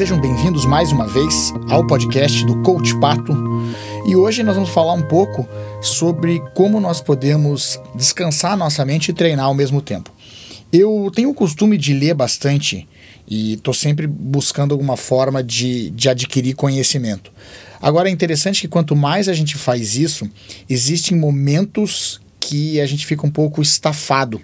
sejam bem-vindos mais uma vez ao podcast do Coach Pato. E hoje nós vamos falar um pouco sobre como nós podemos descansar nossa mente e treinar ao mesmo tempo. Eu tenho o costume de ler bastante e estou sempre buscando alguma forma de, de adquirir conhecimento. Agora é interessante que quanto mais a gente faz isso, existem momentos que a gente fica um pouco estafado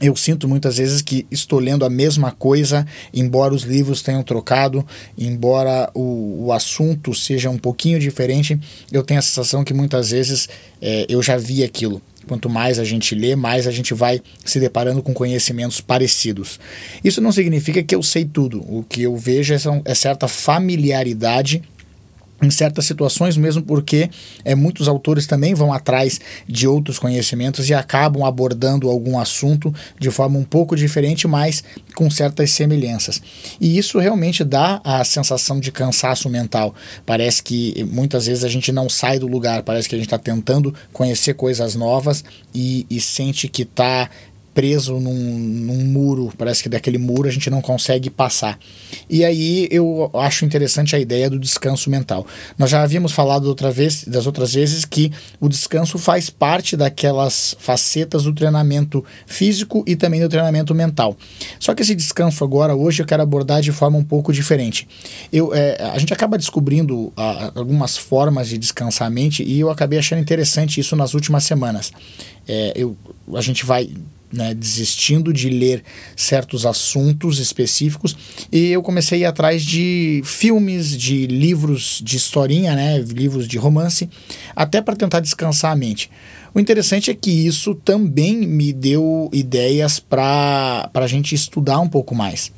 eu sinto muitas vezes que estou lendo a mesma coisa, embora os livros tenham trocado, embora o, o assunto seja um pouquinho diferente, eu tenho a sensação que muitas vezes é, eu já vi aquilo. Quanto mais a gente lê, mais a gente vai se deparando com conhecimentos parecidos. Isso não significa que eu sei tudo. O que eu vejo é, é certa familiaridade em certas situações, mesmo porque é, muitos autores também vão atrás de outros conhecimentos e acabam abordando algum assunto de forma um pouco diferente, mas com certas semelhanças. E isso realmente dá a sensação de cansaço mental. Parece que muitas vezes a gente não sai do lugar, parece que a gente está tentando conhecer coisas novas e, e sente que está preso num, num, muro, parece que daquele muro a gente não consegue passar. E aí eu acho interessante a ideia do descanso mental. Nós já havíamos falado outra vez, das outras vezes que o descanso faz parte daquelas facetas do treinamento físico e também do treinamento mental. Só que esse descanso agora, hoje, eu quero abordar de forma um pouco diferente. Eu, é, a gente acaba descobrindo a, algumas formas de descansar a mente e eu acabei achando interessante isso nas últimas semanas. É, eu, a gente vai né, desistindo de ler certos assuntos específicos e eu comecei a ir atrás de filmes, de livros de historinha, né, livros de romance, até para tentar descansar a mente. O interessante é que isso também me deu ideias para a gente estudar um pouco mais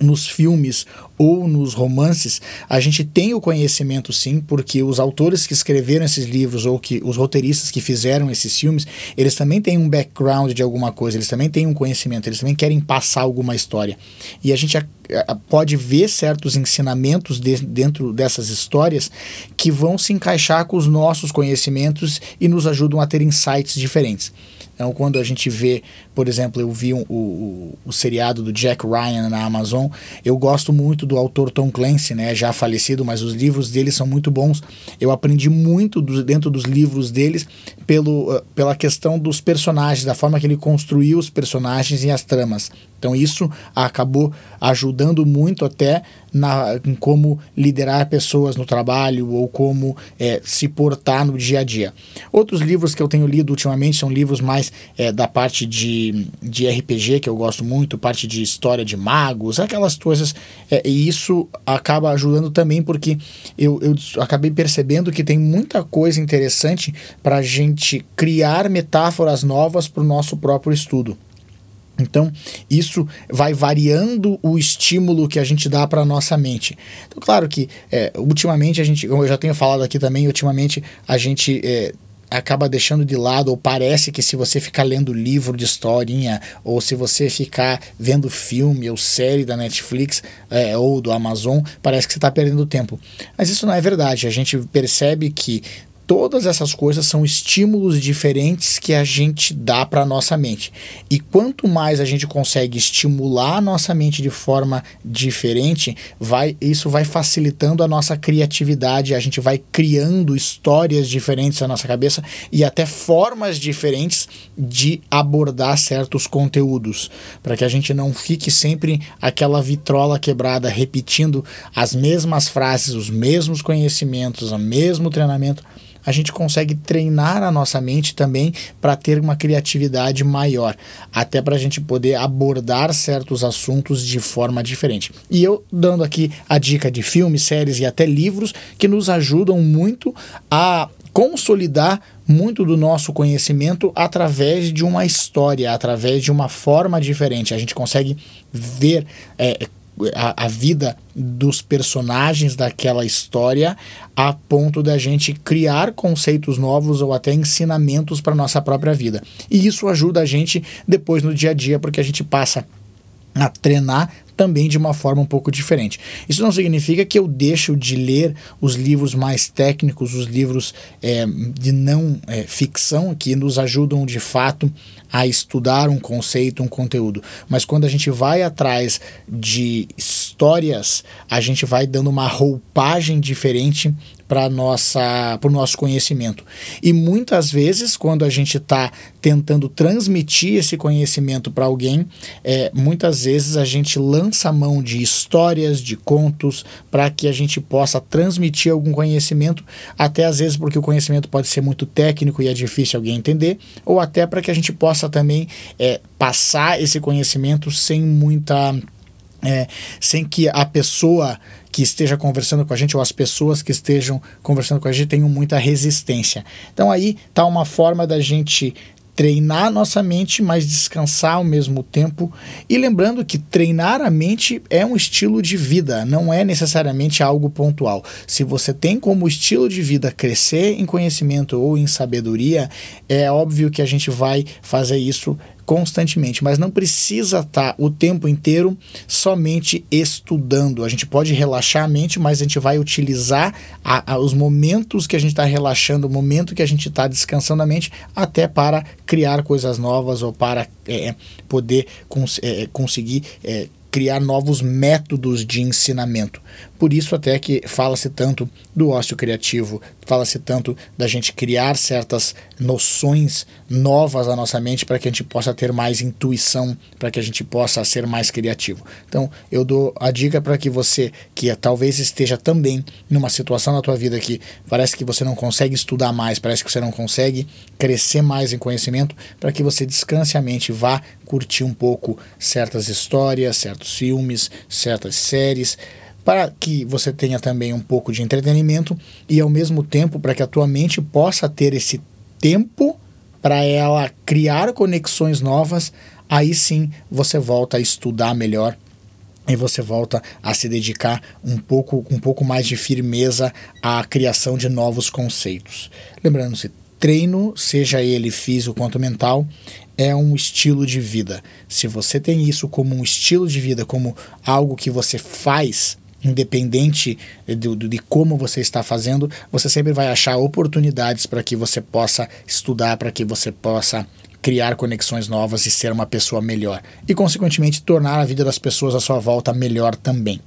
nos filmes ou nos romances, a gente tem o conhecimento sim, porque os autores que escreveram esses livros ou que os roteiristas que fizeram esses filmes, eles também têm um background de alguma coisa, eles também têm um conhecimento, eles também querem passar alguma história. E a gente a, a, pode ver certos ensinamentos de, dentro dessas histórias que vão se encaixar com os nossos conhecimentos e nos ajudam a ter insights diferentes. Então, quando a gente vê, por exemplo, eu vi um, o, o, seriado do Jack Ryan na Amazon, eu gosto muito do autor Tom Clancy, né, já falecido, mas os livros dele são muito bons. Eu aprendi muito do, dentro dos livros deles pelo, uh, pela questão dos personagens, da forma que ele construiu os personagens e as tramas. Então isso acabou ajudando muito até na, em como liderar pessoas no trabalho ou como é, se portar no dia a dia. Outros livros que eu tenho lido ultimamente são livros mais é, da parte de, de RPG, que eu gosto muito, parte de história de magos, aquelas coisas. É, e isso acaba ajudando também porque eu, eu acabei percebendo que tem muita coisa interessante para a gente criar metáforas novas para o nosso próprio estudo. Então, isso vai variando o estímulo que a gente dá para a nossa mente. Então, claro que, é, ultimamente, a gente, eu já tenho falado aqui também, ultimamente a gente é, acaba deixando de lado, ou parece que se você ficar lendo livro de historinha, ou se você ficar vendo filme ou série da Netflix é, ou do Amazon, parece que você está perdendo tempo. Mas isso não é verdade. A gente percebe que todas essas coisas são estímulos diferentes que a gente dá para a nossa mente. E quanto mais a gente consegue estimular a nossa mente de forma diferente, vai isso vai facilitando a nossa criatividade, a gente vai criando histórias diferentes na nossa cabeça e até formas diferentes de abordar certos conteúdos, para que a gente não fique sempre aquela vitrola quebrada repetindo as mesmas frases, os mesmos conhecimentos, o mesmo treinamento a gente consegue treinar a nossa mente também para ter uma criatividade maior, até para a gente poder abordar certos assuntos de forma diferente. E eu dando aqui a dica de filmes, séries e até livros que nos ajudam muito a consolidar muito do nosso conhecimento através de uma história, através de uma forma diferente. A gente consegue ver é, a, a, vida dos personagens daquela história a ponto da gente criar conceitos novos ou até ensinamentos para nossa própria vida. E isso ajuda a gente depois no dia a dia, porque a gente passa a treinar também de uma forma um pouco diferente. Isso não significa que eu deixo de ler os livros mais técnicos, os livros é, de não é, ficção, que nos ajudam de fato a estudar um conceito, um conteúdo. Mas quando a gente vai atrás de histórias, a gente vai dando uma roupagem diferente para nossa para o nosso conhecimento. E muitas vezes quando a gente está tentando transmitir esse conhecimento para alguém é, muitas vezes a gente lança a mão de histórias de contos para que a gente possa transmitir algum conhecimento até às vezes porque o conhecimento pode ser muito técnico e é difícil alguém entender ou até para que a gente possa também é, passar esse conhecimento sem muita é, sem que a pessoa que esteja conversando com a gente ou as pessoas que estejam conversando com a gente tenham muita resistência. Então aí está uma forma da gente treinar nossa mente, mas descansar ao mesmo tempo. E lembrando que treinar a mente é um estilo de vida, não é necessariamente algo pontual. Se você tem como estilo de vida crescer em conhecimento ou em sabedoria, é óbvio que a gente vai fazer isso constantemente, mas não precisa estar tá o tempo inteiro somente estudando. A gente pode relaxar a mente, mas a gente vai utilizar a, a, os momentos que a gente está relaxando, o momento que a gente está descansando a mente, até para criar coisas novas ou para é, poder cons é, conseguir é, criar novos métodos de ensinamento. Por isso até que fala-se tanto do ócio criativo, fala-se tanto da gente criar certas noções novas na nossa mente para que a gente possa ter mais intuição, para que a gente possa ser mais criativo. Então, eu dou a dica para que você que talvez esteja também numa situação na tua vida que parece que você não consegue estudar mais, parece que você não consegue crescer mais em conhecimento, para que você descanse a mente, vá curtir um pouco certas histórias, certos filmes, certas séries, para que você tenha também um pouco de entretenimento e ao mesmo tempo para que a tua mente possa ter esse tempo para ela criar conexões novas, aí sim você volta a estudar melhor e você volta a se dedicar um pouco um pouco mais de firmeza à criação de novos conceitos. Lembrando-se, treino, seja ele físico quanto mental, é um estilo de vida. Se você tem isso como um estilo de vida, como algo que você faz, independente de, de, como você está fazendo, você sempre vai achar oportunidades para que você possa estudar, para que você possa criar conexões novas e ser uma pessoa melhor. E, consequentemente, tornar a vida das pessoas à sua volta melhor também.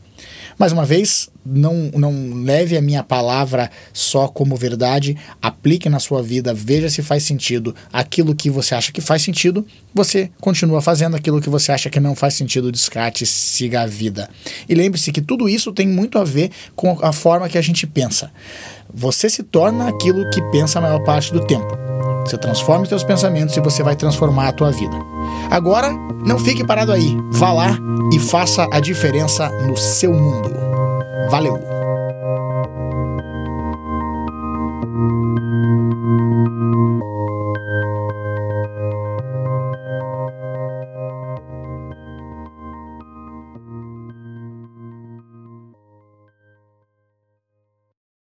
Mais uma vez, não, não leve a minha palavra só como verdade, aplique na sua vida, veja se faz sentido. Aquilo que você acha que faz sentido, você continua fazendo. Aquilo que você acha que não faz sentido, descarte, siga a vida. E lembre-se que tudo isso tem muito a ver com a forma que a gente pensa. Você se torna aquilo que pensa a maior parte do tempo. Você transforma os seus pensamentos e você vai transformar a tua vida. Agora, não fique parado aí. Vá lá e faça a diferença no seu mundo. Valeu!